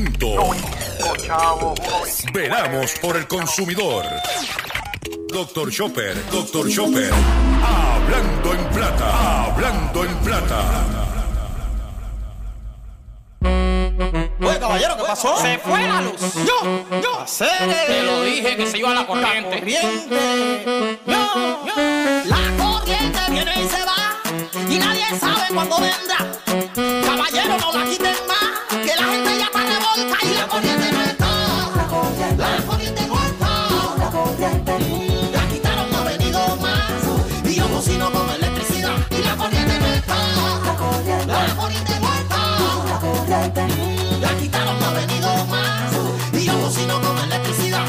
momento. Veramos por el consumidor. Doctor Chopper, Doctor Chopper. Hablando en plata, hablando en plata. Oye, caballero, ¿qué pasó? Se fue la luz. Yo, yo. Te lo dije que se iba la corriente. Corriente. Yo, yo. La corriente viene y se va y nadie sabe cuándo vendrá. Caballero, no la quiten La quitaron, no ha venido más. Y yo cocino con electricidad.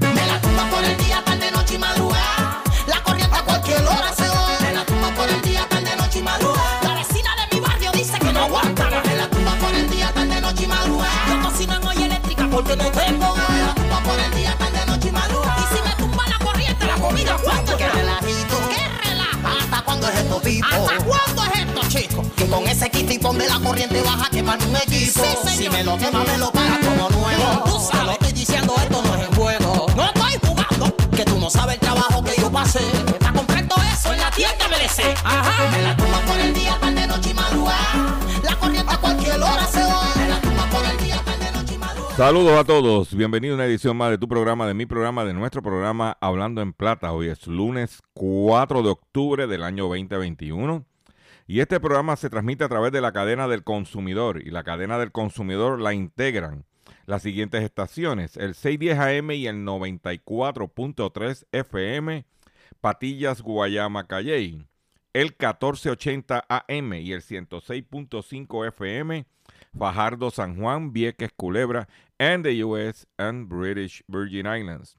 Me la tumba por el día, tarde, noche y madrugada. La corriente a cualquier hora se va. Me la tumba por el día, tarde, noche y madrugada. La vecina de mi barrio dice que no aguanta. Me la tumba por el día, tarde, noche y madrugada. Yo cocino en olla eléctrica porque no tengo gas. Me la tumba por el día, tarde, noche y madrugada. Y si me tumba la corriente, la comida, ¿cuánto queda? relajito. ¿Qué relaja? ¿Hasta cuándo es esto, Pipo? ¿Hasta cuándo es esto, chico? Que con ese kitipón de la corriente baja quemar un equipo. Sí, señor. si me lo quema, me lo paga como nuevo. Tú sabes. Te lo estoy diciendo, esto no es en juego. No estoy jugando. Que tú no sabes el trabajo que yo pasé. Para comprar todo eso en la tienda MLC. Ajá. Me la tumba por el día, tarde, noche y madrugada. La corriente a cualquier hora se va. Me la tumba por el día, tarde, noche y madrugada. Saludos a todos, bienvenidos a una edición más de tu programa, de mi programa, de nuestro programa Hablando en Plata. Hoy es lunes 4 de octubre del año 2021 y este programa se transmite a través de la cadena del consumidor y la cadena del consumidor la integran las siguientes estaciones, el 610 AM y el 94.3 FM, Patillas, Guayama, Calley, el 1480 AM y el 106.5 FM, Fajardo, San Juan, Vieques, Culebra, and the US and British Virgin Islands.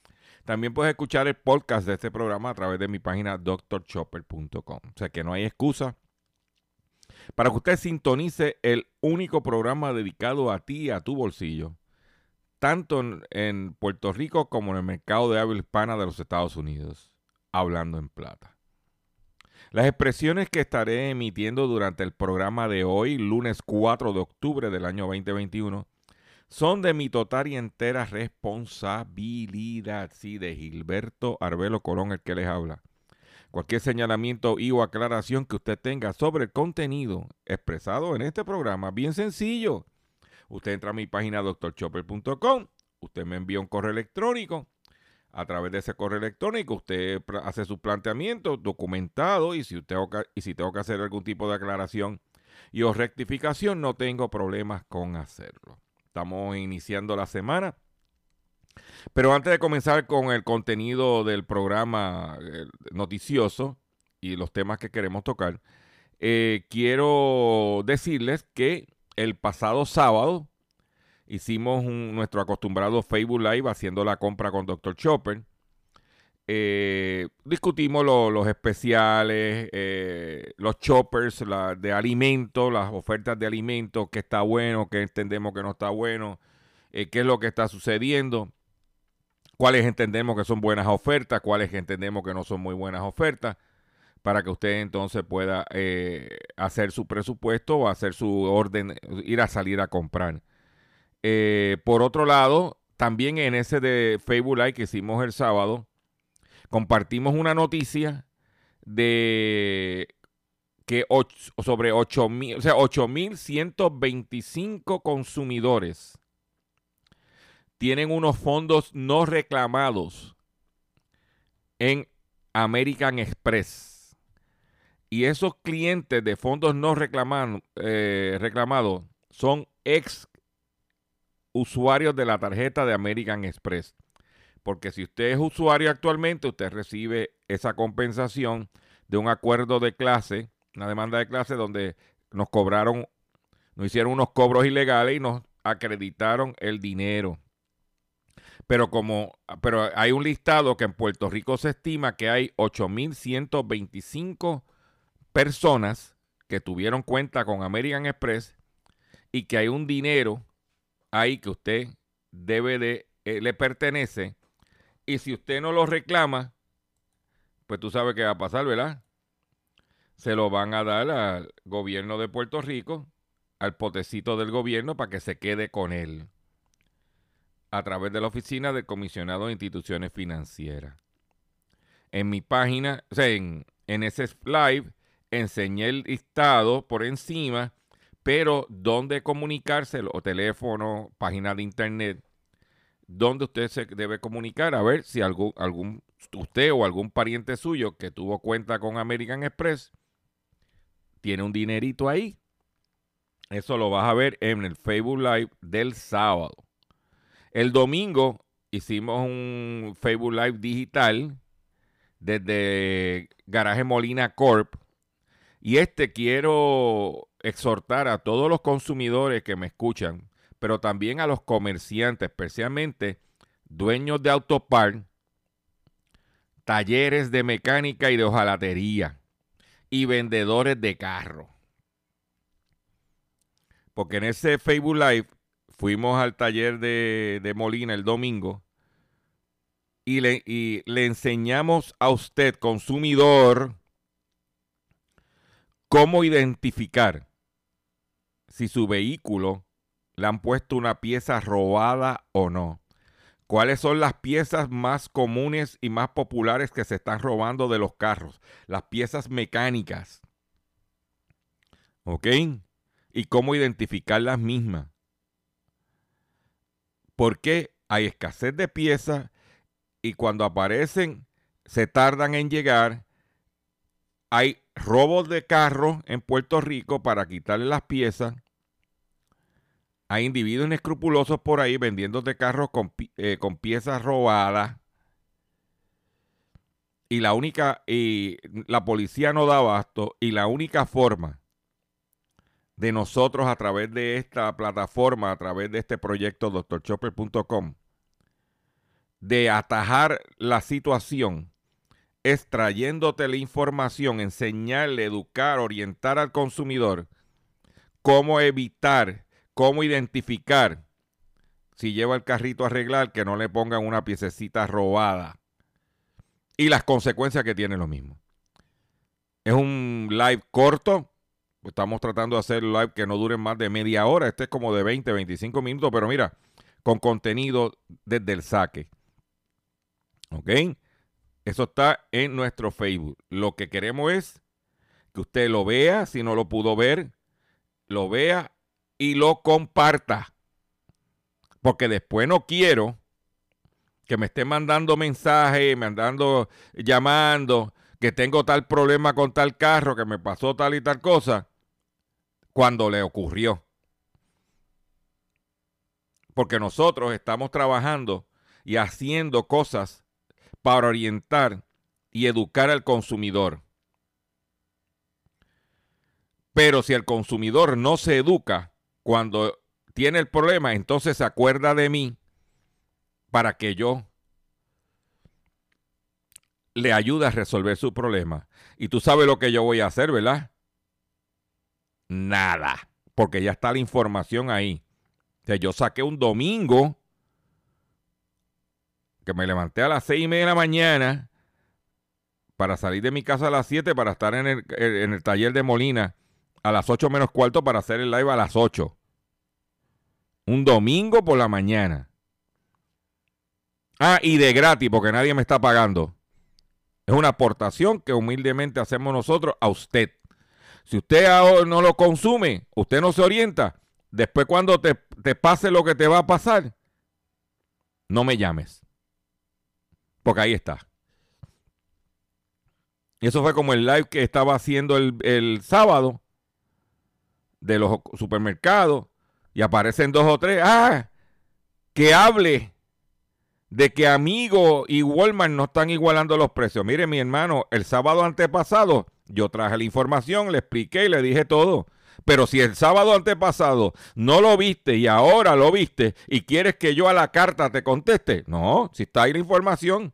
También puedes escuchar el podcast de este programa a través de mi página drchopper.com. O sea que no hay excusa para que usted sintonice el único programa dedicado a ti y a tu bolsillo, tanto en, Puerto Rico como en el mercado de habla hispana de los Estados Unidos, hablando en plata. Las expresiones que estaré emitiendo durante el programa de hoy, lunes 4 de octubre del año 2021, son de mi total y entera responsabilidad, sí, de Gilberto Arbelo Colón, el que les habla. Cualquier señalamiento y o aclaración que usted tenga sobre el contenido expresado en este programa, bien sencillo. Usted entra a mi página drchopper.com, usted me envía un correo electrónico. A través de ese correo electrónico usted hace su planteamiento documentado y si, usted, y si tengo que hacer algún tipo de aclaración y o rectificación, no tengo problemas con hacerlo. Estamos iniciando la semana. Pero antes de comenzar con el contenido del programa eh, noticioso y los temas que queremos tocar, eh, quiero decirles que el pasado sábado hicimos nuestro acostumbrado Facebook Live haciendo la compra con Dr. Chopper. Eh, discutimos lo- los especiales, eh, los choppers la- de alimentos, las ofertas de alimentos, qué está bueno, qué entendemos que no está bueno, eh, qué es lo que está sucediendo, cuáles entendemos que son buenas ofertas, cuáles entendemos que no son muy buenas ofertas, para que usted entonces pueda hacer su presupuesto o hacer su orden, ir a salir a comprar. Por otro lado, también en ese de Facebook Live que hicimos el sábado, compartimos una noticia de que och- sobre 8 mil, o sea, 8.125 consumidores tienen unos fondos no reclamados en American Express. Y esos clientes de fondos no reclaman- eh, reclamados son ex usuarios de la tarjeta de American Express. Porque si usted es usuario actualmente, usted recibe esa compensación de un acuerdo de clase, una demanda de clase donde nos cobraron, nos hicieron unos cobros ilegales y nos acreditaron el dinero. Pero como pero hay un listado que en Puerto Rico se estima que hay 8125 personas que tuvieron cuenta con American Express y que hay un dinero ahí que usted debe de eh, le pertenece y si usted no lo reclama, pues tú sabes qué va a pasar, ¿verdad? Se lo van a dar al gobierno de Puerto Rico, al potecito del gobierno para que se quede con él a través de la oficina del comisionado de instituciones financieras. En mi página, o sea, en, en ese live, enseñé el listado por encima, pero dónde comunicarse, o teléfono, página de internet, donde usted se debe comunicar a ver si algún usted o algún pariente suyo que tuvo cuenta con American Express tiene un dinerito ahí. Eso lo vas a ver en el Facebook Live del sábado. El domingo hicimos un Facebook Live digital desde Garaje Molina Corp. Y este quiero exhortar a todos los consumidores que me escuchan, pero también a los comerciantes, especialmente dueños de autopar, talleres de mecánica y de hojalatería y vendedores de carro. Porque en ese Facebook Live fuimos al taller de, Molina el domingo y le, y le enseñamos a usted, consumidor, cómo identificar si su vehículo le han puesto una pieza robada o no. ¿Cuáles son las piezas más comunes y más populares que se están robando de los carros? Las piezas mecánicas. ¿Ok? Y cómo identificar las mismas. Porque hay escasez de piezas y cuando aparecen se tardan en llegar. Hay robos de carros en Puerto Rico para quitarle las piezas hay individuos inescrupulosos por ahí vendiéndote carros con, eh, con piezas robadas. Y la única, y la policía no da abasto. Y la única forma de nosotros a través de esta plataforma, a través de este proyecto doctorchopper.com, de atajar la situación es trayéndote la información, enseñarle, educar, orientar al consumidor cómo evitar cómo identificar si lleva el carrito a arreglar que no le pongan una piececita robada y las consecuencias que tiene lo mismo. Es un live corto. Estamos tratando de hacer live que no dure más de media hora. Este es como de 20, 25 minutos, pero mira, con contenido desde el saque. ¿Ok? Eso está en nuestro Facebook. Lo que queremos es que usted lo vea, si no lo pudo ver, lo vea y lo comparta. Porque después no quiero que me esté mandando mensajes, mandando, llamando, que tengo tal problema con tal carro, que me pasó tal y tal cosa, cuando le ocurrió. Porque nosotros estamos trabajando y haciendo cosas para orientar y educar al consumidor. Pero si el consumidor no se educa, cuando tiene el problema, entonces se acuerda de mí para que yo le ayude a resolver su problema. Y tú sabes lo que yo voy a hacer, ¿verdad? Nada, porque ya está la información ahí. O yo saqué un domingo que me levanté a las seis y media de la mañana para salir de mi casa a las siete para estar en el, en el taller de Molina a las 8 menos cuarto para hacer el live a las 8. Un domingo por la mañana. Ah, y de gratis, porque nadie me está pagando. Es una aportación que humildemente hacemos nosotros a usted. Si usted no lo consume, usted no se orienta, después cuando te, te pase lo que te va a pasar, no me llames. Porque ahí está. Y eso fue como el live que estaba haciendo el, el sábado de los supermercados y aparecen dos o tres, ah, que hable de que Amigo y Walmart no están igualando los precios. Mire, mi hermano, el sábado antepasado yo traje la información, le expliqué y le dije todo. Pero si el sábado antepasado no lo viste y ahora lo viste y quieres que yo a la carta te conteste, no, si está ahí la información.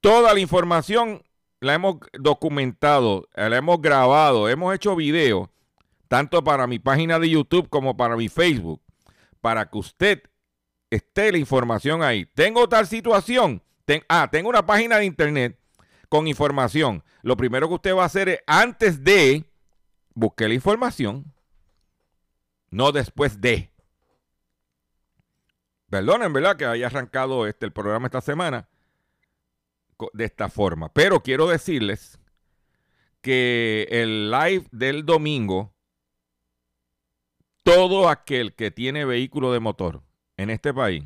Toda la información la hemos documentado, la hemos grabado, hemos hecho videos, tanto para mi página de YouTube como para mi Facebook, para que usted esté la información ahí. Tengo tal situación. ah, tengo una página de internet con información. Lo primero que usted va a hacer es, antes de, busque la información, no después de. Perdonen, ¿verdad? Que haya arrancado este, el programa esta semana de esta forma. Pero quiero decirles que el live del domingo, todo aquel que tiene vehículo de motor en este país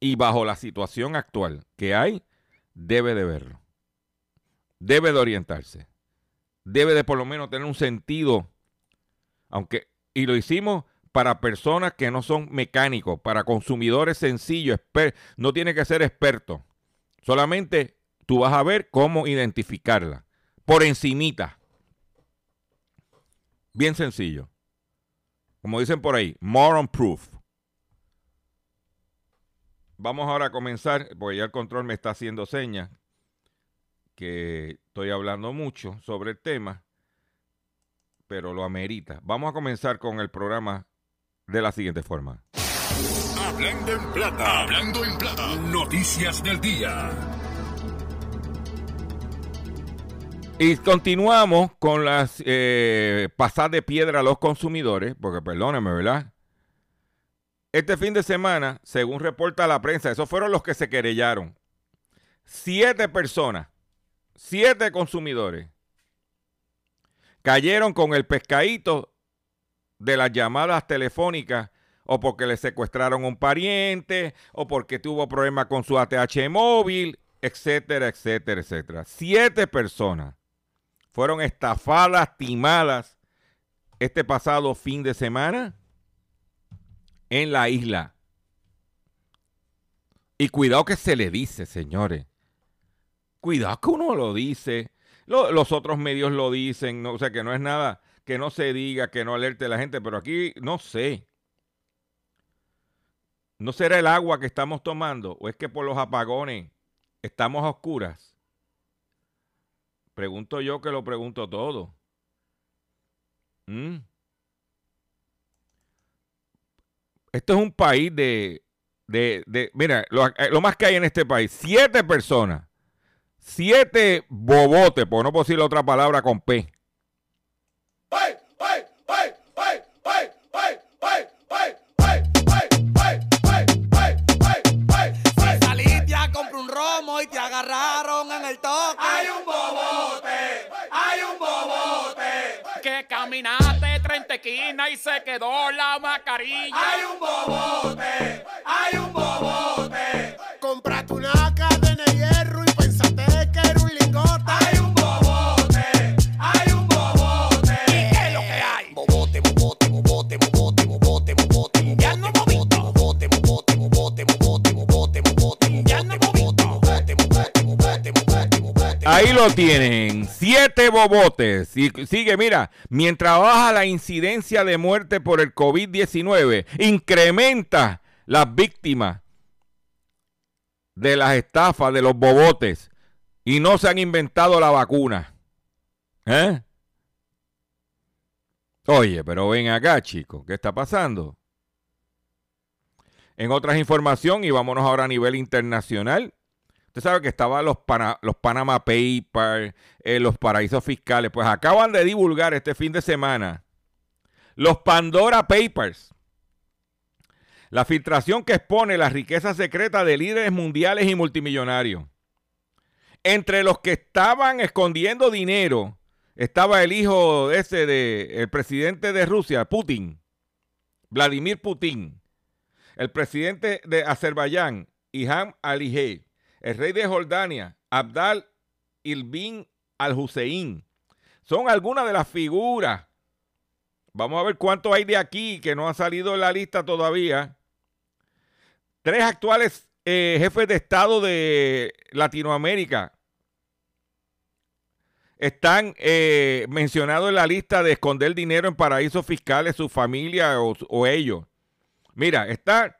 y bajo la situación actual que hay, debe de verlo. Debe de orientarse. Debe de por lo menos tener un sentido, aunque, y lo hicimos para personas que no son mecánicos, para consumidores sencillos, no tiene que ser experto. Solamente tú vas a ver cómo identificarla. Por encimita. Bien sencillo. Como dicen por ahí, moron proof. Vamos ahora a comenzar, porque ya el control me está haciendo señas que estoy hablando mucho sobre el tema, pero lo amerita. Vamos a comenzar con el programa de la siguiente forma. Hablando en plata, hablando en plata, noticias del día. Y continuamos con las eh, de piedra a los consumidores, porque perdónenme, ¿verdad? Este fin de semana, según reporta la prensa, esos fueron los que se querellaron. Siete personas, siete consumidores, cayeron con el pescadito de las llamadas telefónicas o porque le secuestraron un pariente o porque tuvo problemas con su ATH móvil, etcétera, etcétera, etcétera. Siete personas fueron estafadas, timadas este pasado fin de semana en la isla. Y cuidado que se le dice, señores. Cuidado que uno lo dice. los otros medios lo dicen. No, o sea, que no es nada que no se diga, que no alerte a la gente. Pero aquí no sé. ¿No será el agua que estamos tomando? ¿O es que por los apagones estamos a oscuras? Pregunto yo que lo pregunto todo. ¿Mm? Esto es un país de, de, de mira, lo, eh, lo, más que hay en este país, siete personas, siete bobotes, por no puedo decir otra palabra con P, Que caminaste 30 esquinas y se quedó la mascarilla. Hay un bobote, hay un bobote. Ahí lo tienen, siete bobotes. Y sigue, mira, mientras baja la incidencia de muerte por el COVID-19, incrementa las víctimas de las estafas de los bobotes y no se han inventado la vacuna. ¿Eh? Oye, pero ven acá, chicos, ¿qué está pasando? En otras información, y vámonos ahora a nivel internacional, Usted sabe que estaban los, los Panama Papers, eh, los paraísos fiscales. Pues acaban de divulgar este fin de semana los Pandora Papers. La filtración que expone la riqueza secreta de líderes mundiales y multimillonarios. Entre los que estaban escondiendo dinero estaba el hijo ese de el presidente de Rusia, Putin, Vladimir Putin, el presidente de Azerbaiyán, Ilham Aliyev, el rey de Jordania, Abdal Ilbin al-Hussein. Son algunas de las figuras. Vamos a ver cuánto hay de aquí que no ha salido en la lista todavía. Tres actuales eh, jefes de Estado de Latinoamérica. están eh, mencionados en la lista de esconder dinero en paraísos fiscales, su familia o, o ellos. Mira, está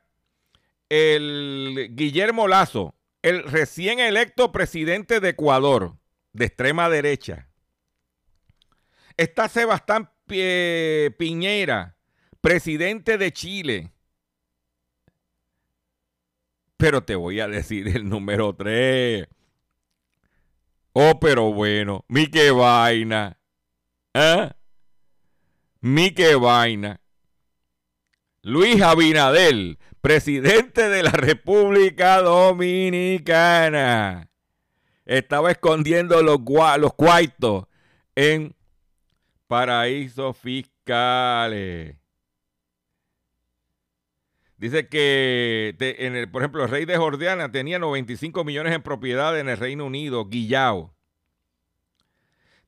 el Guillermo Lazo, el recién electo presidente de Ecuador, de extrema derecha. Está Sebastián Piñera, presidente de Chile. Pero te voy a decir el número 3. Oh, pero bueno, mi qué vaina. ¿Eh? Mi qué vaina. Luis Abinadel, presidente de la República Dominicana. Estaba escondiendo los, cuartos en paraísos fiscales. Dice que, en el, por ejemplo, el rey de Jordania tenía 95 millones en propiedad en el Reino Unido, Guillao.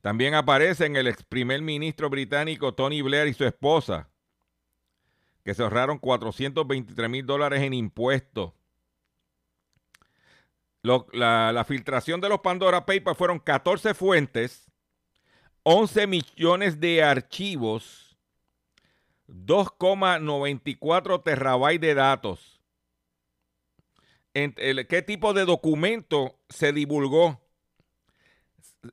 También aparecen el ex primer ministro británico Tony Blair y su esposa, que se ahorraron 423 mil dólares en impuestos. Lo- la, la filtración de los Pandora Papers fueron 14 fuentes, 11 millones de archivos, 2,94 terabytes de datos. En- el- ¿Qué tipo de documento se divulgó?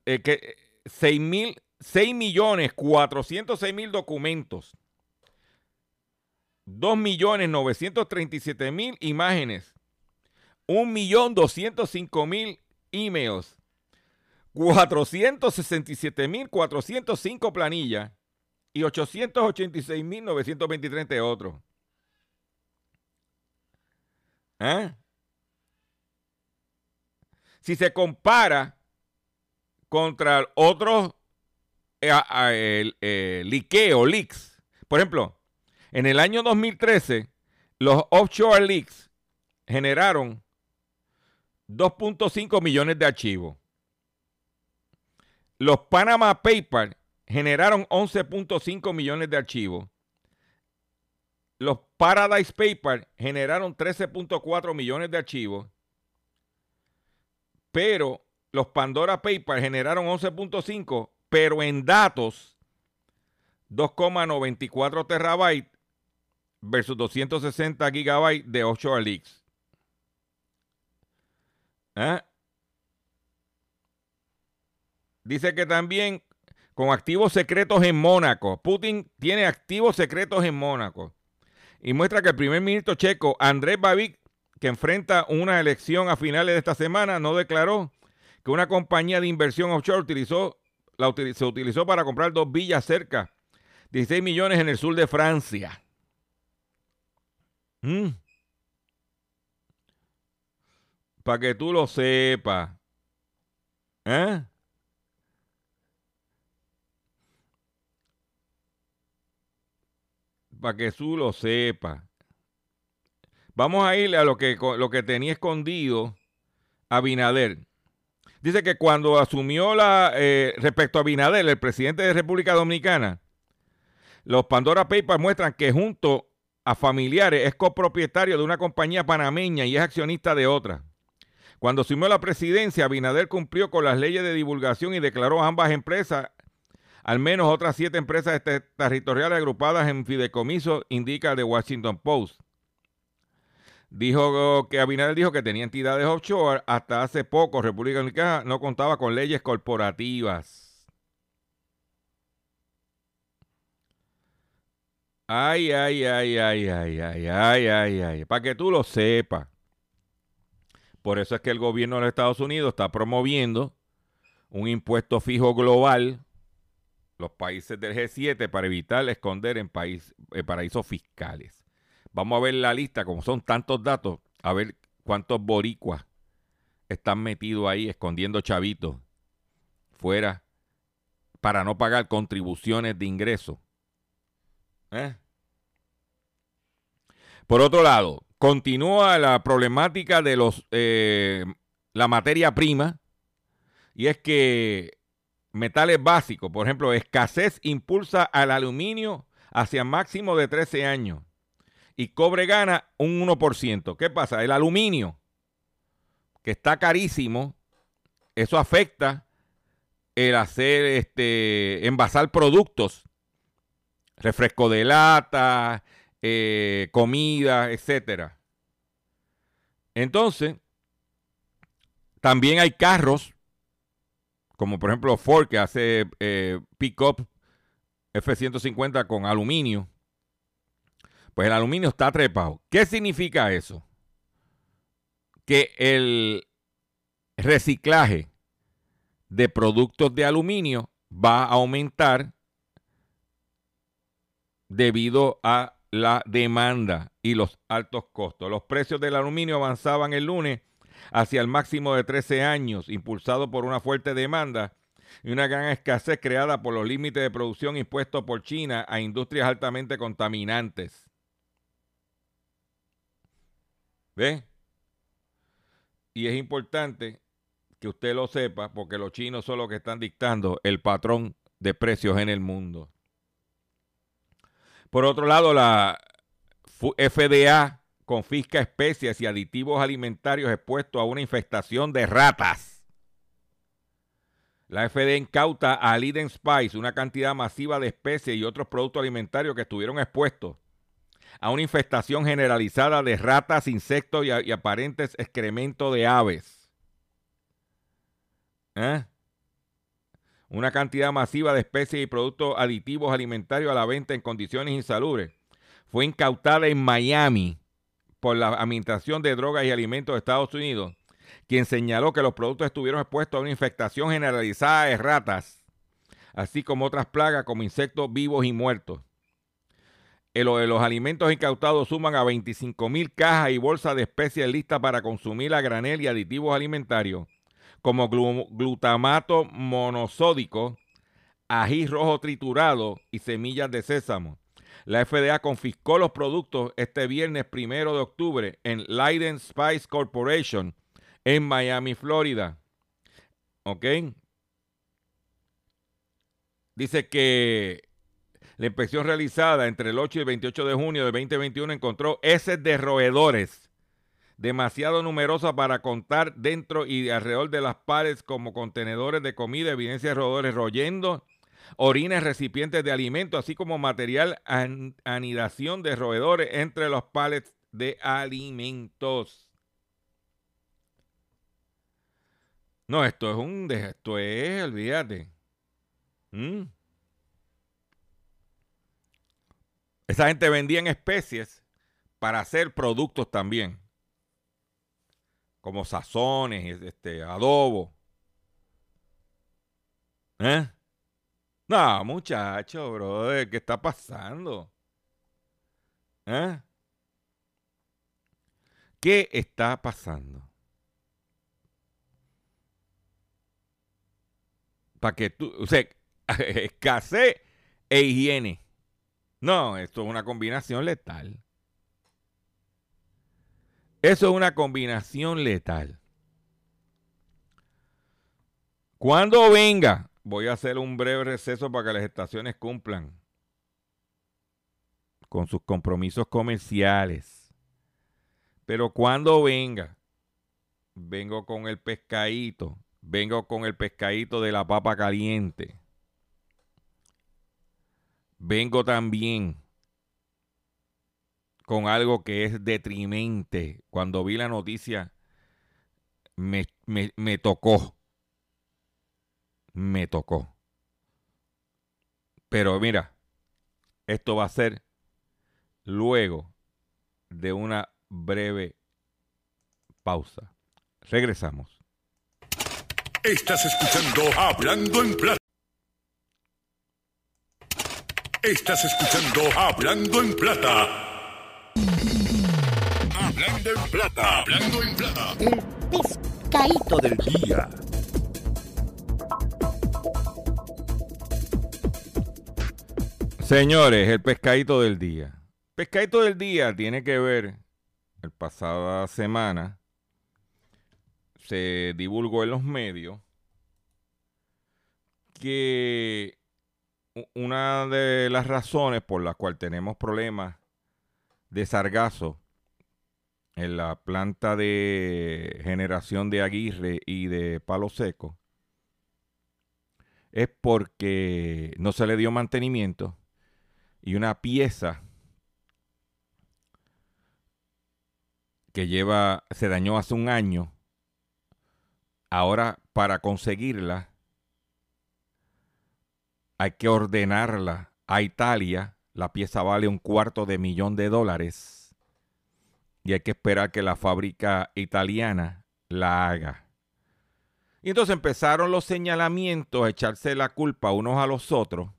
Eh, que, 6, mil, 6 millones 406 mil documentos. 2.937.000 imágenes, 1.205.000 emails, 467.405 planillas y 886.923 entre otros. ¿Eh? Si se compara contra otros eh, eh, liqueo, leaks, por ejemplo, en el año 2013, los offshore leaks generaron 2.5 millones de archivos. Los Panama Papers generaron 11.5 millones de archivos. Los Paradise Papers generaron 13.4 millones de archivos. Pero los Pandora Papers generaron 11.5, pero en datos 2,94 terabytes versus 260 gigabytes de offshore leaks. ¿Ah? Dice que también con activos secretos en Mónaco. Putin tiene activos secretos en Mónaco. Y muestra que el primer ministro checo, Andrés Babic, que enfrenta una elección a finales de esta semana, no declaró que una compañía de inversión offshore utilizó, la se utilizó para comprar dos villas cerca, 16 millones en el sur de Francia. Para que tú lo sepas. ¿Eh? Para que tú lo sepas. Vamos a ir a lo que, lo que tenía escondido Abinader. Dice que cuando asumió la. eh, respecto a Abinader, el presidente de República Dominicana, los Pandora Papers muestran que junto a familiares es copropietario de una compañía panameña y es accionista de otra. Cuando asumió la presidencia, Abinader cumplió con las leyes de divulgación y declaró a ambas empresas, al menos otras siete empresas este- territoriales agrupadas en fideicomiso, indica The Washington Post. Dijo que Abinader dijo que tenía entidades offshore. Hasta hace poco, República Dominicana no contaba con leyes corporativas. Ay, ay, ay, ay, ay, ay, ay, ay, ay. Para que tú lo sepas. Por eso es que el gobierno de los Estados Unidos está promoviendo un impuesto fijo global, los países del G7, para evitar esconder en país, en paraísos fiscales. Vamos a ver la lista, como son tantos datos, a ver cuántos boricuas están metidos ahí escondiendo chavitos fuera para no pagar contribuciones de ingreso. ¿Eh? Por otro lado, continúa la problemática de los eh, la materia prima y es que metales básicos, por ejemplo, escasez impulsa al aluminio hacia máximo de 13 años y cobre gana un 1%. ¿Qué pasa? El aluminio, que está carísimo, eso afecta el hacer, este, envasar productos, refresco de lata, eh, comida, etcétera. Entonces, también hay carros, como por ejemplo Ford, que hace eh, pick-up F-150 con aluminio. Pues el aluminio está trepado. ¿Qué significa eso? Que el reciclaje de productos de aluminio va a aumentar debido a la demanda y los altos costos. Los precios del aluminio avanzaban el lunes hacia el máximo de 13 años, impulsado por una fuerte demanda y una gran escasez creada por los límites de producción impuestos por China a industrias altamente contaminantes. ¿Ve? Y es importante que usted lo sepa porque los chinos son los que están dictando el patrón de precios en el mundo. Por otro lado, la FDA confisca especies y aditivos alimentarios expuestos a una infestación de ratas. La FDA incauta a Liden Spice una cantidad masiva de especies y otros productos alimentarios que estuvieron expuestos a una infestación generalizada de ratas, insectos y, aparentes excrementos de aves. ¿Eh? Una cantidad masiva de especies y productos aditivos alimentarios a la venta en condiciones insalubres fue incautada en Miami por la Administración de Drogas y Alimentos de Estados Unidos, quien señaló que los productos estuvieron expuestos a una infectación generalizada de ratas, así como otras plagas como insectos vivos y muertos. los alimentos incautados suman a 25 mil cajas y bolsas de especies listas para consumir a granel y aditivos alimentarios, como glutamato monosódico, ají rojo triturado y semillas de sésamo. La FDA confiscó los productos este viernes primero de octubre en Leiden Spice Corporation en Miami, Florida. ¿Ok? Dice que la inspección realizada entre el 8 y el 28 de junio de 2021 encontró heces de roedores demasiado numerosa para contar dentro y alrededor de las paredes como contenedores de comida, evidencia de roedores royendo, orines, recipientes de alimentos, así como material anidación de roedores entre los palets de alimentos. No, esto es un... Esto es, olvídate. ¿Mm? Esa gente vendía en especies para hacer productos también como sazones, este, adobo. ¿Eh? No, muchacho, brother, ¿qué está pasando? ¿Eh? ¿Qué está pasando? Para que tú, o sea, escasez e higiene. No, esto es una combinación letal. Eso es una combinación letal. Cuando venga, voy a hacer un breve receso para que las estaciones cumplan con sus compromisos comerciales. Pero cuando venga, vengo con el pescadito, vengo con el pescadito de la papa caliente. Vengo también con algo que es detrimente. Cuando vi la noticia, me, me, tocó. Me tocó. Pero mira, esto va a ser luego de una breve pausa. Regresamos. Estás escuchando Hablando en Plata. Estás escuchando Hablando en Plata Hablando en plata. Hablando en plata. El pescadito del día. Señores, el pescadito del día. Pescadito del día tiene que ver, el pasada semana se divulgó en los medios que una de las razones por las cuales tenemos problemas de sargazo en la planta de generación de Aguirre y de Palo Seco es porque no se le dio mantenimiento y una pieza que lleva, se dañó hace un año, ahora para conseguirla hay que ordenarla a Italia, la pieza vale un cuarto de millón de dólares y hay que esperar que la fábrica italiana la haga. Y entonces empezaron los señalamientos a echarse la culpa unos a los otros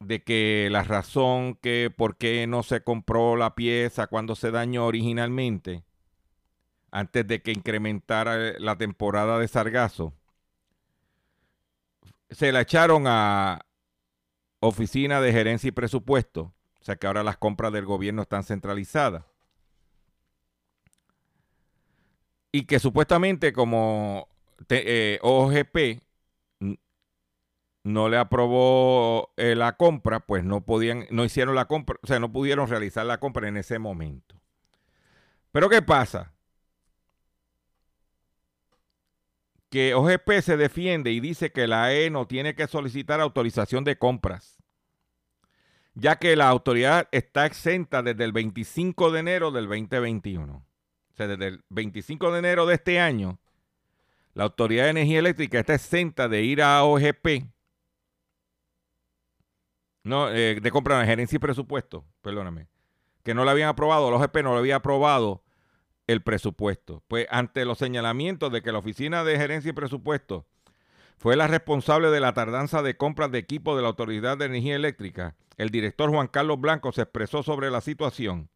de que la razón que por qué no se compró la pieza cuando se dañó originalmente, antes de que incrementara la temporada de sargazo, se la echaron a oficina de gerencia y presupuesto, o sea que ahora las compras del gobierno están centralizadas. Y que supuestamente como eh, OGP no le aprobó eh, la compra, pues no podían, no hicieron la compra, o sea, no pudieron realizar la compra en ese momento. Pero ¿qué pasa? Que OGP se defiende y dice que la E no tiene que solicitar autorización de compras, ya que la autoridad está exenta desde el 25 de enero del 2021. O sea, desde el 25 de enero de este año, la Autoridad de Energía Eléctrica está exenta de ir a OGP no, eh, de compra de gerencia y presupuesto, perdóname. Que no le habían aprobado, los OGP no le había aprobado el presupuesto. Pues ante los señalamientos de que la Oficina de Gerencia y Presupuesto fue la responsable de la tardanza de compras de equipo de la Autoridad de Energía Eléctrica, el director Juan Carlos Blanco se expresó sobre la situación.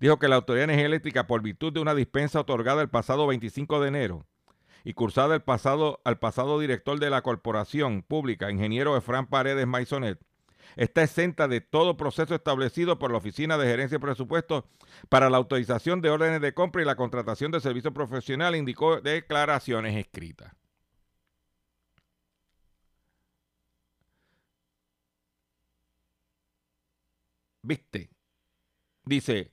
Dijo que la Autoridad de Energía Eléctrica, por virtud de una dispensa otorgada el pasado 25 de enero y cursada el pasado, al pasado director de la Corporación Pública, ingeniero Efran Paredes Maisonet, está exenta de todo proceso establecido por la Oficina de Gerencia de Presupuestos para la autorización de órdenes de compra y la contratación de servicio profesional, indicó declaraciones escritas. ¿Viste? Dice,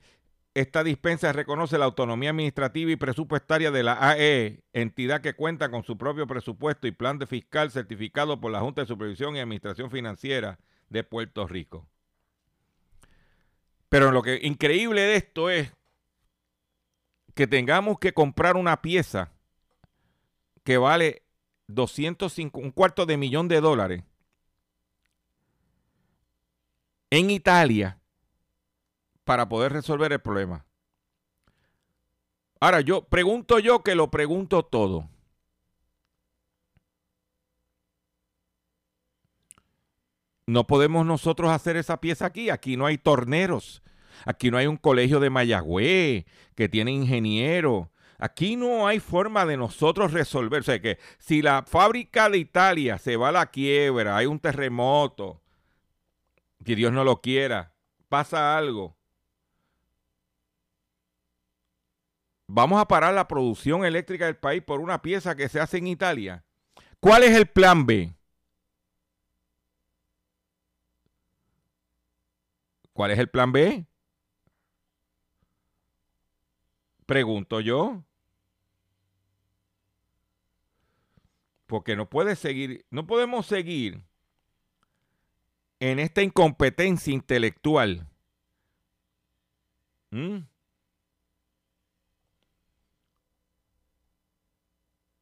esta dispensa reconoce la autonomía administrativa y presupuestaria de la AE, entidad que cuenta con su propio presupuesto y plan de fiscal certificado por la Junta de Supervisión y Administración Financiera de Puerto Rico. Pero lo que increíble de esto es que tengamos que comprar una pieza que vale 205, un cuarto de millón de dólares en Italia para poder resolver el problema. Ahora yo pregunto yo que lo pregunto todo. No podemos nosotros hacer esa pieza aquí. Aquí no hay torneros. Aquí no hay un colegio de Mayagüez que tiene ingenieros. Aquí no hay forma de nosotros resolver. O sea que si la fábrica de Italia se va a la quiebra, hay un terremoto, que Dios no lo quiera, pasa algo. Vamos a parar la producción eléctrica del país por una pieza que se hace en Italia. ¿Cuál es el plan B? ¿Cuál es el plan B? Pregunto yo. Porque no puede seguir, no podemos seguir en esta incompetencia intelectual. ¿Mm?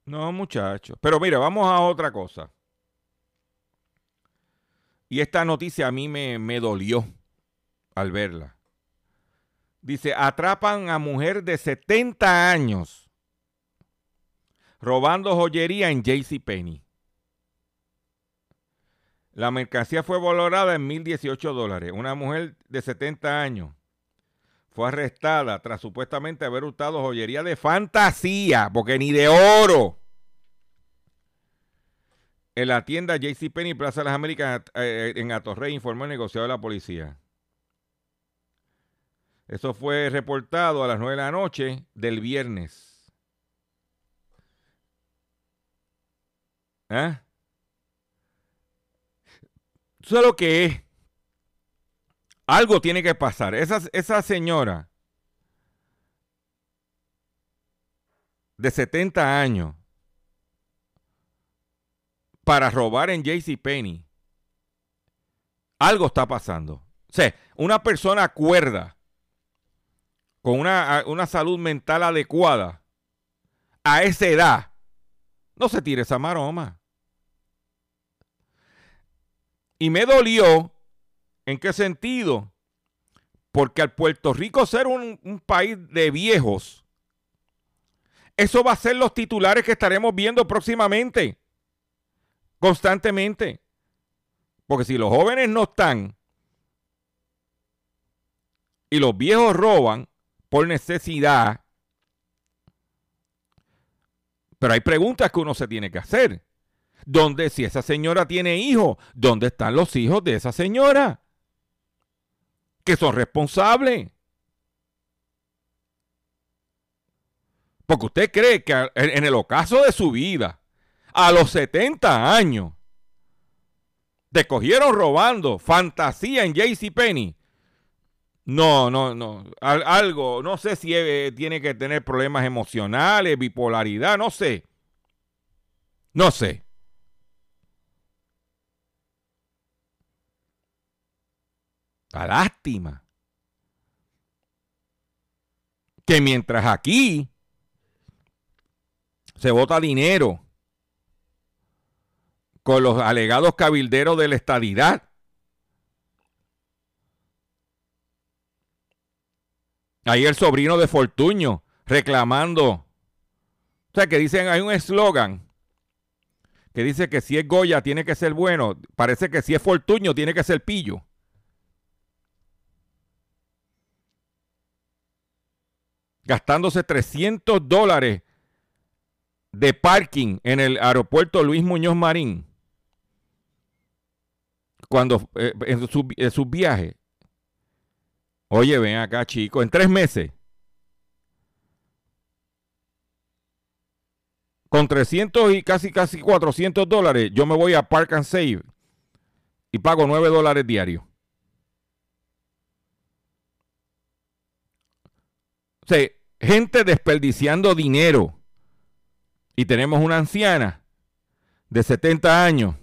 No, muchachos. Pero mira, vamos a otra cosa. Y esta noticia a mí me, me dolió al verla. Dice, atrapan a mujer de 70 años robando joyería en JCPenney. La mercancía fue valorada en 1.018 dólares. Una mujer de 70 años fue arrestada tras supuestamente haber usado joyería de fantasía, porque ni de oro. En la tienda JCPenney Plaza de las Américas eh, en Atorrey informó el negociado de la policía. Eso fue reportado a las 9 de la noche del viernes. ¿Ah? Eso es lo que es. Algo tiene que pasar. Esa, esa señora de 70 años para robar en JCPenney, algo está pasando. O sea, una persona cuerda, con una, una salud mental adecuada, a esa edad, no se tire esa maroma. Y me dolió, ¿en qué sentido? Porque al Puerto Rico ser un, país de viejos, eso va a ser los titulares que estaremos viendo próximamente, constantemente. Porque si los jóvenes no están y los viejos roban por necesidad, pero hay preguntas que uno se tiene que hacer. ¿Dónde, si esa señora tiene hijos, dónde están los hijos de esa señora? Que son responsables. Porque usted cree que en el ocaso de su vida, a los 70 años, te cogieron robando fantasía en JCPenney. No, no, no. algo, no sé si eh, tiene que tener problemas emocionales, bipolaridad, no sé. No sé. La lástima. Que mientras aquí se vota dinero con los alegados cabilderos de la estadidad. Ahí el sobrino de Fortuño reclamando. O sea, que dicen, hay un eslogan que dice que si es Goya tiene que ser bueno. Parece que si es Fortuño tiene que ser pillo. Gastándose 300 dólares de parking en el aeropuerto Luis Muñoz Marín cuando eh, en, sus viajes. Oye, ven acá, chico, en tres meses. Con 300 y casi casi 400 dólares, yo me voy a Park and Save y pago 9 dólares diarios. O sea, gente desperdiciando dinero. Y tenemos una anciana de 70 años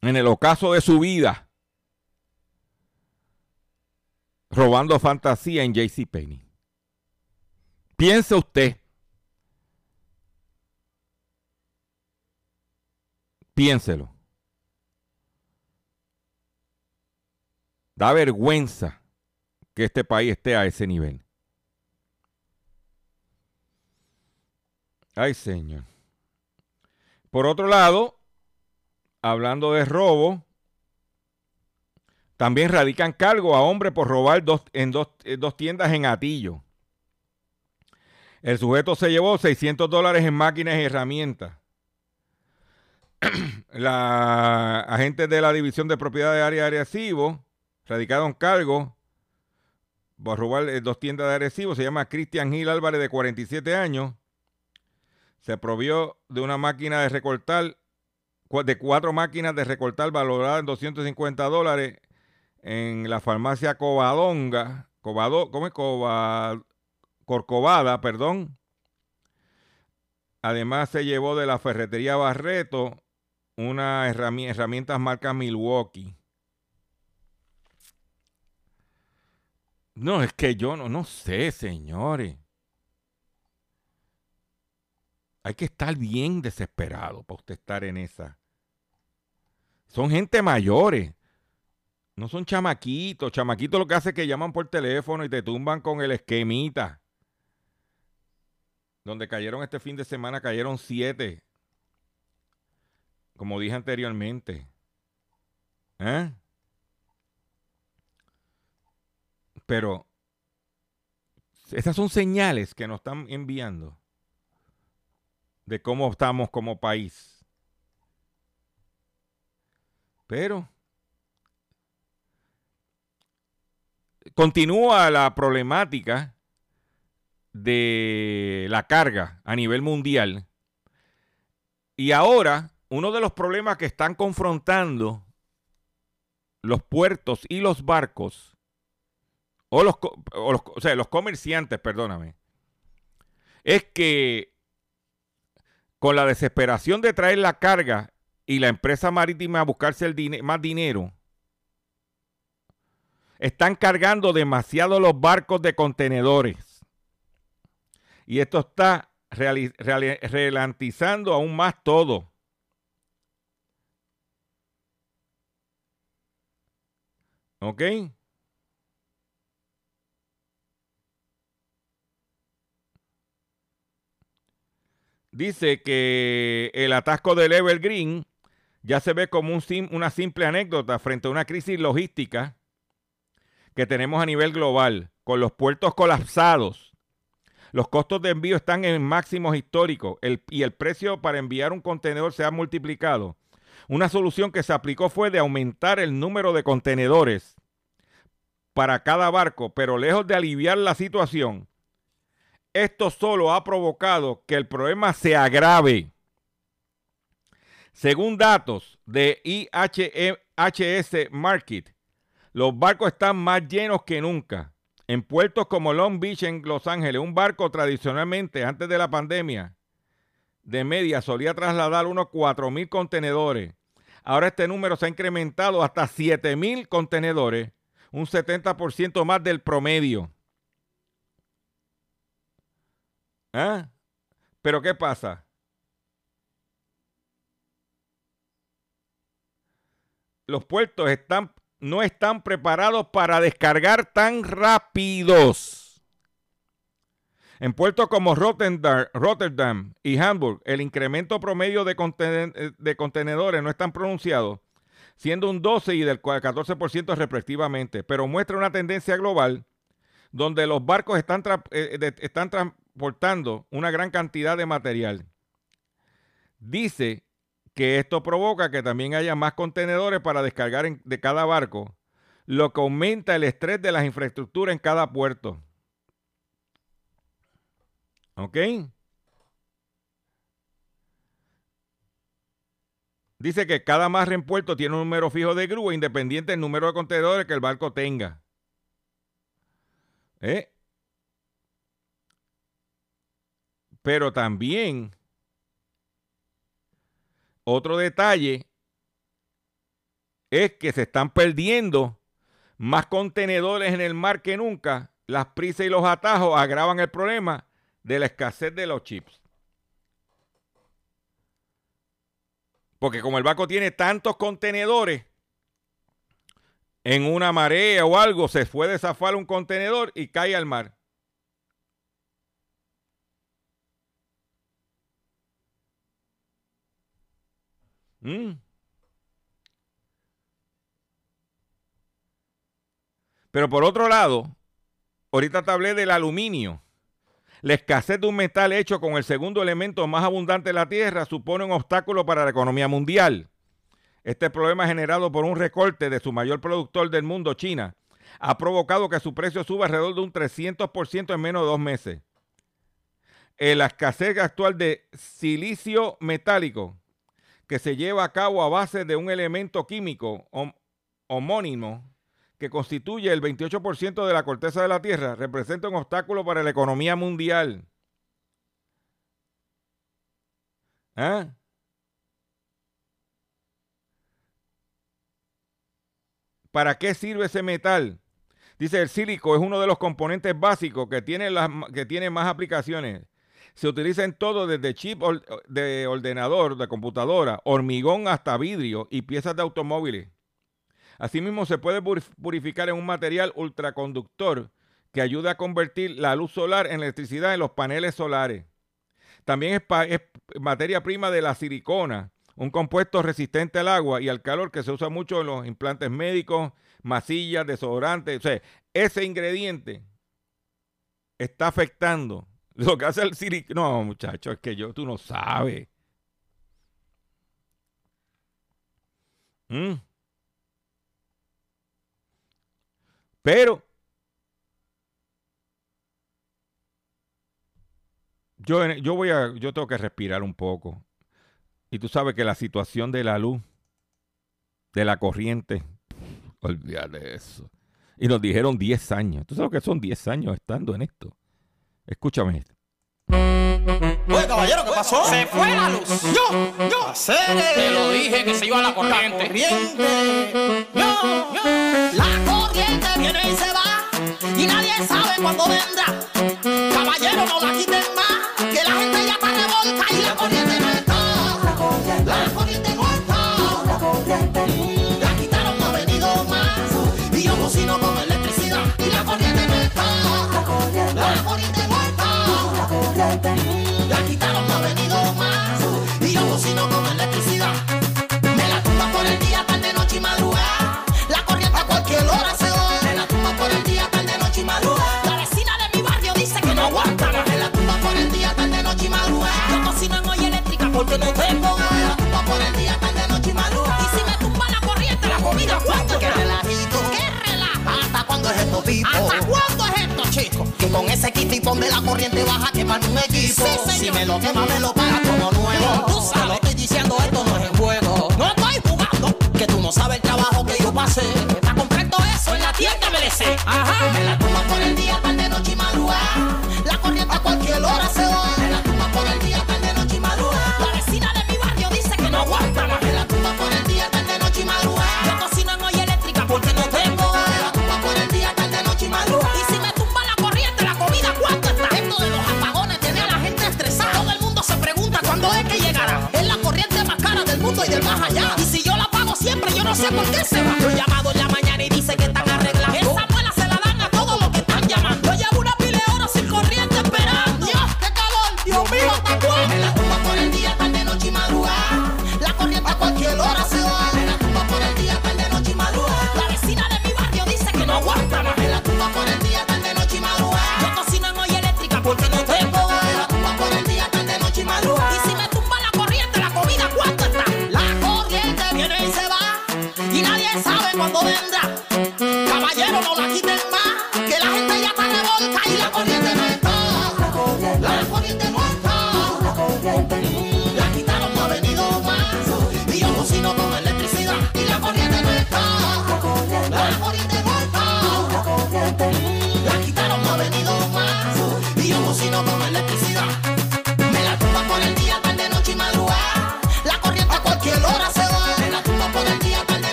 en el ocaso de su vida, robando fantasía en JCPenney. Piense usted. Piénselo. Da vergüenza que este país esté a ese nivel. Ay, Señor. Por otro lado, hablando de robo, también radican cargo a hombre por robar dos, en, dos, tiendas en Atillo. El sujeto se llevó 600 dólares en máquinas y herramientas. la agente de la División de Propiedad de Área de radicaron cargo por robar eh, dos tiendas de Arecibo. Se llama Cristian Gil Álvarez, de 47 años. Se provió de una máquina de recortar de cuatro máquinas de recortar valoradas en 250 dólares en la farmacia Covadonga, Cobado, ¿cómo es? Corcovada, perdón. Además se llevó de la ferretería Barreto una herramienta, herramientas marca Milwaukee. No, es que yo no, no sé, señores. Hay que estar bien desesperado para usted estar en esa. Son gente mayores. No son chamaquitos. Chamaquitos lo que hace es que llaman por teléfono y te tumban con el esquemita. Donde cayeron este fin de semana, cayeron siete. Como dije anteriormente. ¿Eh? Pero esas son señales que nos están enviando de cómo estamos como país. Pero continúa la problemática de la carga a nivel mundial. Y ahora, uno de los problemas que están confrontando los puertos y los barcos, o los, sea, los comerciantes, perdóname, es que con la desesperación de traer la carga y la empresa marítima a buscarse el más dinero, están cargando demasiado los barcos de contenedores. Y esto está ralentizando aún más todo. ¿Ok? Dice que el atasco del Evergreen ya se ve como una simple anécdota frente a una crisis logística que tenemos a nivel global, con los puertos colapsados. Los costos de envío están en máximos históricos y el precio para enviar un contenedor se ha multiplicado. Una solución que se aplicó fue de aumentar el número de contenedores para cada barco, pero lejos de aliviar la situación, esto solo ha provocado que el problema se agrave. Según datos de IHS Market, los barcos están más llenos que nunca. En puertos como Long Beach en Los Ángeles, un barco tradicionalmente antes de la pandemia de media solía trasladar unos 4.000 contenedores. Ahora este número se ha incrementado hasta 7.000 contenedores, un 70% más del promedio. ¿Ah? Pero ¿qué pasa? Los puertos están, no están preparados para descargar tan rápidos. En puertos como Rotterdam, Rotterdam y Hamburg, el incremento promedio de, de contenedores no es tan pronunciado, siendo un 12 y del 14% respectivamente, pero muestra una tendencia global donde los barcos están, eh, están transportando una gran cantidad de material. Dice que esto provoca que también haya más contenedores para descargar de cada barco, lo que aumenta el estrés de las infraestructuras en cada puerto. ¿Ok? Dice que cada margen en puerto tiene un número fijo de grúa independiente del número de contenedores que el barco tenga. ¿Eh? Pero también, otro detalle es que se están perdiendo más contenedores en el mar que nunca. Las prisas y los atajos agravan el problema de la escasez de los chips. Porque como el barco tiene tantos contenedores, en una marea o algo se puede zafar un contenedor y cae al mar. Mm. Pero por otro lado, ahorita te hablé del aluminio. La escasez de un metal hecho con el segundo elemento más abundante de la Tierra supone un obstáculo para la economía mundial. Este problema generado por un recorte de su mayor productor del mundo, China, ha provocado que su precio suba alrededor de un 300% en menos de dos meses. la escasez actual de silicio metálico, que se lleva a cabo a base de un elemento químico homónimo que constituye el 28% de la corteza de la Tierra, representa un obstáculo para la economía mundial. ¿Ah? ¿Para qué sirve ese metal? Dice, el sílico es uno de los componentes básicos que tiene, que tiene más aplicaciones. Se utiliza en todo, desde chip de ordenador, de computadora, hormigón hasta vidrio y piezas de automóviles. Asimismo, se puede purificar en un material ultraconductor que ayuda a convertir la luz solar en electricidad en los paneles solares. También es, materia prima de la silicona, un compuesto resistente al agua y al calor que se usa mucho en los implantes médicos, masillas, desodorantes. O sea, ese ingrediente está afectando lo que hace el silicona. No, muchachos, es que yo, tú no sabes. ¿Mm? Pero yo, yo voy a, yo tengo que respirar un poco. Y tú sabes que la situación de la luz, de la corriente, olvídate eso. Y nos dijeron 10 años. ¿Tú sabes que son 10 años estando en esto? Escúchame esto. Oye, caballero, ¿qué pasó? Se fue la luz. Yo, yo. Te lo dije que se iba a la corriente. La corriente. Yo, yo. La corriente viene y se va. Y nadie sabe cuándo vendrá.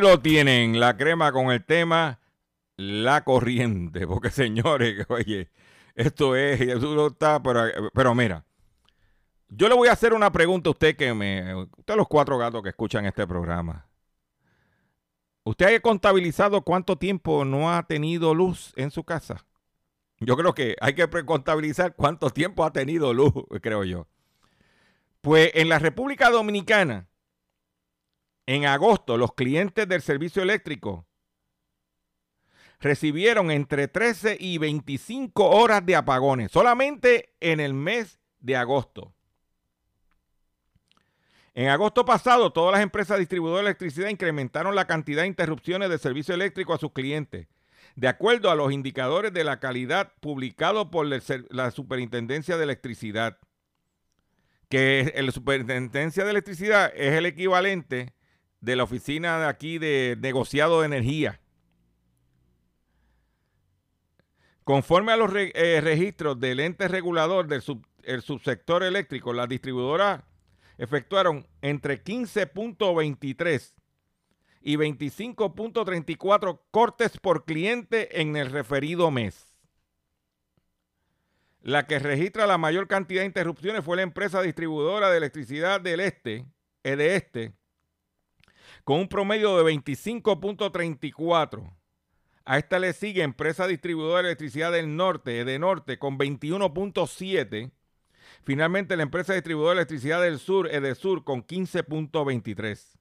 Lo tienen, la crema con el tema La Corriente. Porque, señores, oye, esto es, eh, esto está, pero, pero mira, yo le voy a hacer una pregunta a usted que me. Usted, los cuatro gatos que escuchan este programa. ¿Usted ha contabilizado cuánto tiempo no ha tenido luz en su casa? Yo creo que hay que contabilizar cuánto tiempo ha tenido luz, creo yo. Pues en la República Dominicana, en agosto los clientes del servicio eléctrico recibieron entre 13 y 25 horas de apagones, solamente en el mes de agosto. En agosto pasado, todas las empresas distribuidoras de electricidad incrementaron la cantidad de interrupciones de servicio eléctrico a sus clientes, de acuerdo a los indicadores de la calidad publicados por la Superintendencia de Electricidad, que la Superintendencia de Electricidad es el equivalente de la oficina de aquí de negociado de energía. Conforme a los eh, registros del ente regulador del sub, el subsector eléctrico, las distribuidoras efectuaron entre 15.23 y 25.34 cortes por cliente en el referido mes. La que registra la mayor cantidad de interrupciones fue la empresa distribuidora de electricidad del este, eh, de este, con un promedio de 25.34. A esta le sigue Empresa Distribuidora de Electricidad del Norte, de Norte, con 21.7. Finalmente, la Empresa Distribuidora de Electricidad del Sur, EDESUR, con 15.23.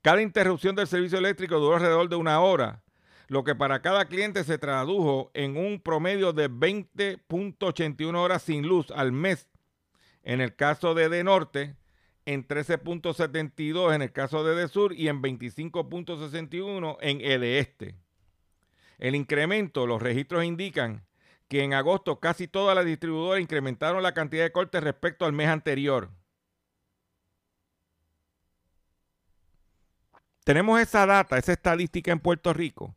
Cada interrupción del servicio eléctrico duró alrededor de una hora, lo que para cada cliente se tradujo en un promedio de 20.81 horas sin luz al mes. En el caso de EDENORTE, en 13.72 en el caso de De Sur y en 25.61 en el Este. El incremento, los registros indican que en agosto casi todas las distribuidoras incrementaron la cantidad de cortes respecto al mes anterior. Tenemos esa data, esa estadística en Puerto Rico.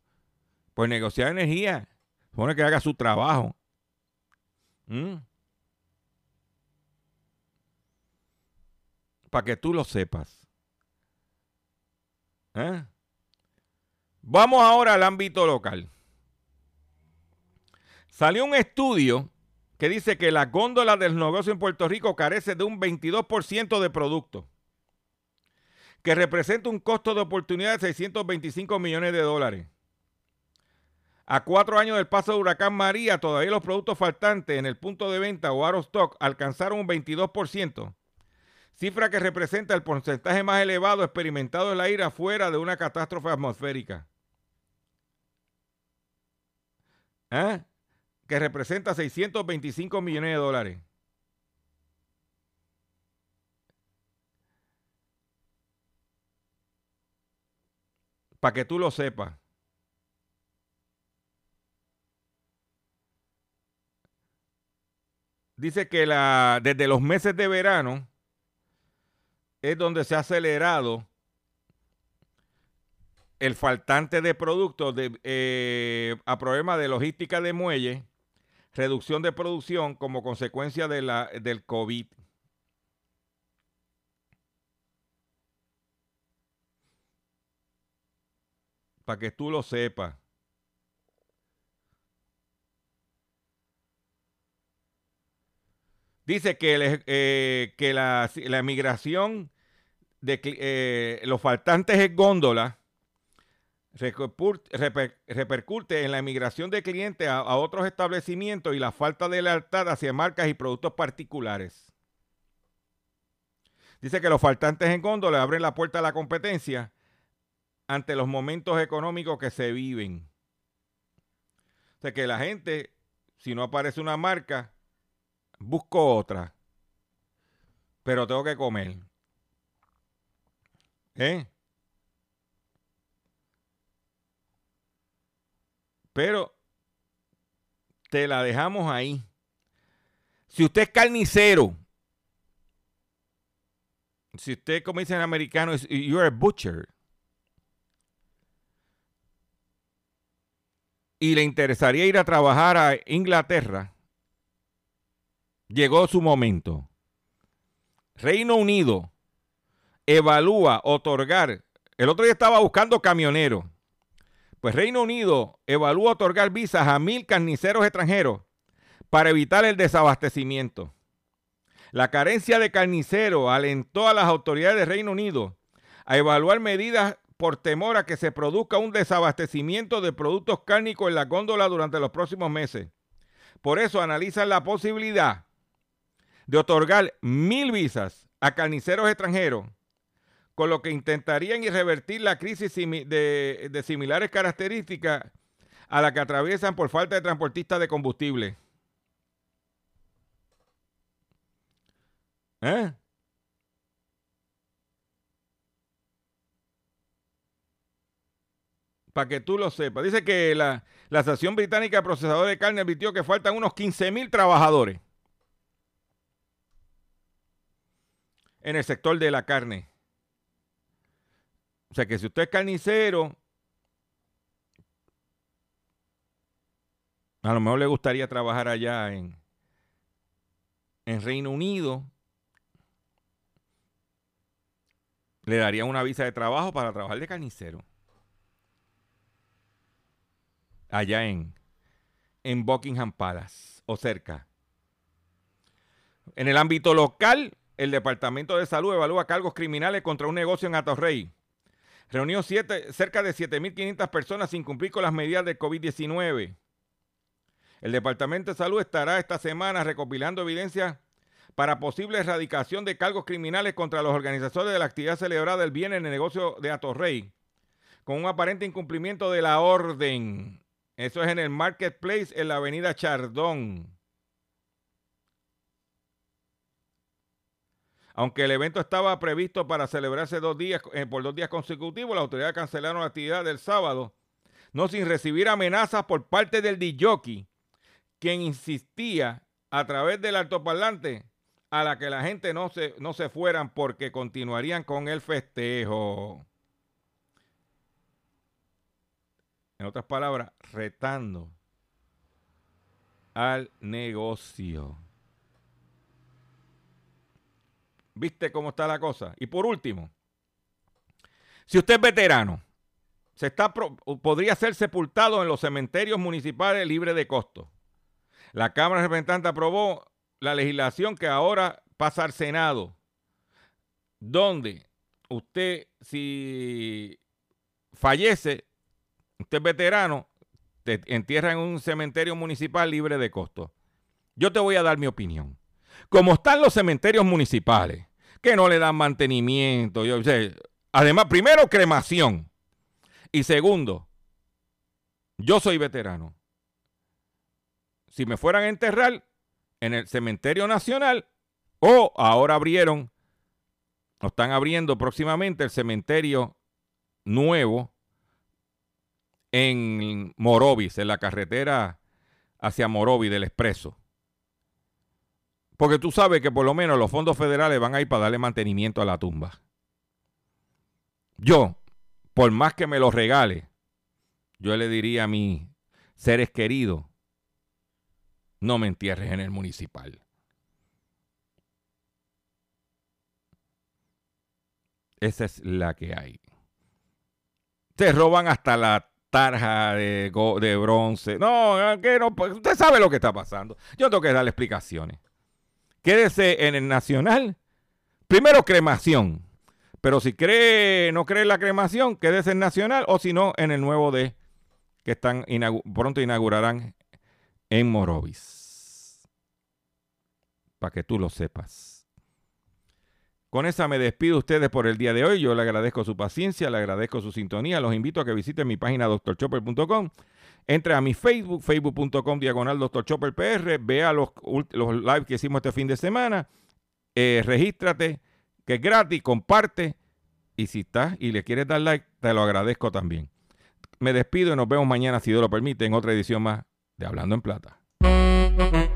Pues negociar energía, supone que haga su trabajo. ¿Mm? Para que tú lo sepas. ¿Eh? Vamos ahora al ámbito local. Salió un estudio que dice que la góndola del negocio en Puerto Rico carece de un 22% de producto, que representa un costo de oportunidad de 625 millones de dólares. A cuatro años del paso de Huracán María, todavía los productos faltantes en el punto de venta o out stock alcanzaron un 22%, cifra que representa el porcentaje más elevado experimentado en la ira fuera de una catástrofe atmosférica. ¿Eh? Que representa 625 millones de dólares. Para que tú lo sepas. Dice que la, desde los meses de verano, es donde se ha acelerado el faltante de productos de, eh, a problemas de logística de muelle, reducción de producción como consecuencia de la, del COVID. Para que tú lo sepas. Dice que, eh, que la, la migración eh, los faltantes en góndola repercute en la emigración de clientes a, a, otros establecimientos y la falta de lealtad hacia marcas y productos particulares. Dice que los faltantes en góndola abren la puerta a la competencia ante los momentos económicos que se viven. O sea que la gente, si no aparece una marca, busco otra. Pero tengo que comer. ¿Eh? Pero te la dejamos ahí. Si usted es carnicero, si usted, como dicen en americano, es you're a butcher, y le interesaría ir a trabajar a Inglaterra, llegó su momento. Reino Unido evalúa otorgar, el otro día estaba buscando camioneros, pues Reino Unido evalúa otorgar visas a mil carniceros extranjeros para evitar el desabastecimiento. La carencia de carniceros alentó a las autoridades de Reino Unido a evaluar medidas por temor a que se produzca un desabastecimiento de productos cárnicos en la góndola durante los próximos meses. Por eso analizan la posibilidad de otorgar mil visas a carniceros extranjeros, con lo que intentarían revertir la crisis de, de similares características a la que atraviesan por falta de transportistas de combustible. ¿Eh? Para que tú lo sepas. Dice que la, la Asociación Británica de Procesadores de Carne advirtió que faltan unos 15 mil trabajadores en el sector de la carne. O sea que si usted es carnicero, a lo mejor le gustaría trabajar allá en, en Reino Unido, le daría una visa de trabajo para trabajar de carnicero. Allá en, en Buckingham Palace o cerca. En el ámbito local, el Departamento de Salud evalúa cargos criminales contra un negocio en Atorrey. Reunió cerca de 7.500 personas sin cumplir con las medidas de COVID-19. El Departamento de Salud estará esta semana recopilando evidencia para posible erradicación de cargos criminales contra los organizadores de la actividad celebrada el viernes en el negocio de Atorrey, con un aparente incumplimiento de la orden. Eso es en el Marketplace en la avenida Chardón. Aunque el evento estaba previsto para celebrarse dos días, eh, por dos días consecutivos, la autoridad cancelaron la actividad del sábado, no sin recibir amenazas por parte del DJ, quien insistía a través del altoparlante a la que la gente no se, no se fueran porque continuarían con el festejo. En otras palabras, retando al negocio. ¿Viste cómo está la cosa? Y por último, si usted es veterano, se está, podría ser sepultado en los cementerios municipales libre de costo. La Cámara de Representantes aprobó la legislación que ahora pasa al Senado, donde usted, si fallece, usted es veterano, te entierra en un cementerio municipal libre de costo. Yo te voy a dar mi opinión. Como están los cementerios municipales, que no le dan mantenimiento. Además, primero, cremación. Y segundo, yo soy veterano. Si me fueran a enterrar en el cementerio nacional, o ahora abrieron, o están abriendo próximamente el cementerio nuevo en Morovis, en la carretera hacia Morovis del Expreso. Porque tú sabes que por lo menos los fondos federales van a ir para darle mantenimiento a la tumba. Yo, por más que me lo regale, yo le diría a mis seres queridos, no me entierres en el municipal. Esa es la que hay. Te roban hasta la tarja de, de bronce. No, que no, pues, usted sabe lo que está pasando. Yo tengo que darle explicaciones. Quédese en el nacional. Primero cremación. Pero si cree, no cree en la cremación, quédese en nacional o si no, en el nuevo D que están pronto inaugurarán en Morovis. Para que tú lo sepas. Con esa me despido ustedes por el día de hoy. Yo le agradezco su paciencia, le agradezco su sintonía. Los invito a que visiten mi página doctorchopper.com entre a mi Facebook, facebook.com diagonal Dr. Chopper PR, vea los, los lives que hicimos este fin de semana, eh, regístrate, que es gratis, comparte, y si estás y le quieres dar like, te lo agradezco también. Me despido y nos vemos mañana, si Dios lo permite, en otra edición más de Hablando en Plata.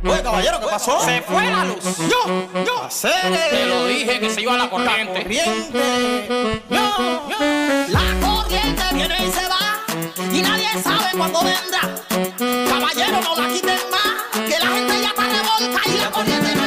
Oye, caballero, ¿qué pasó? Se fue la luz. Yo, yo. Te lo dije que se iba la corriente. Corriente. Yo, yo. La corriente viene y se va. Y nadie sabe cuándo vendrá. Caballero, no la quiten más. Que la gente ya está revolta y la corriente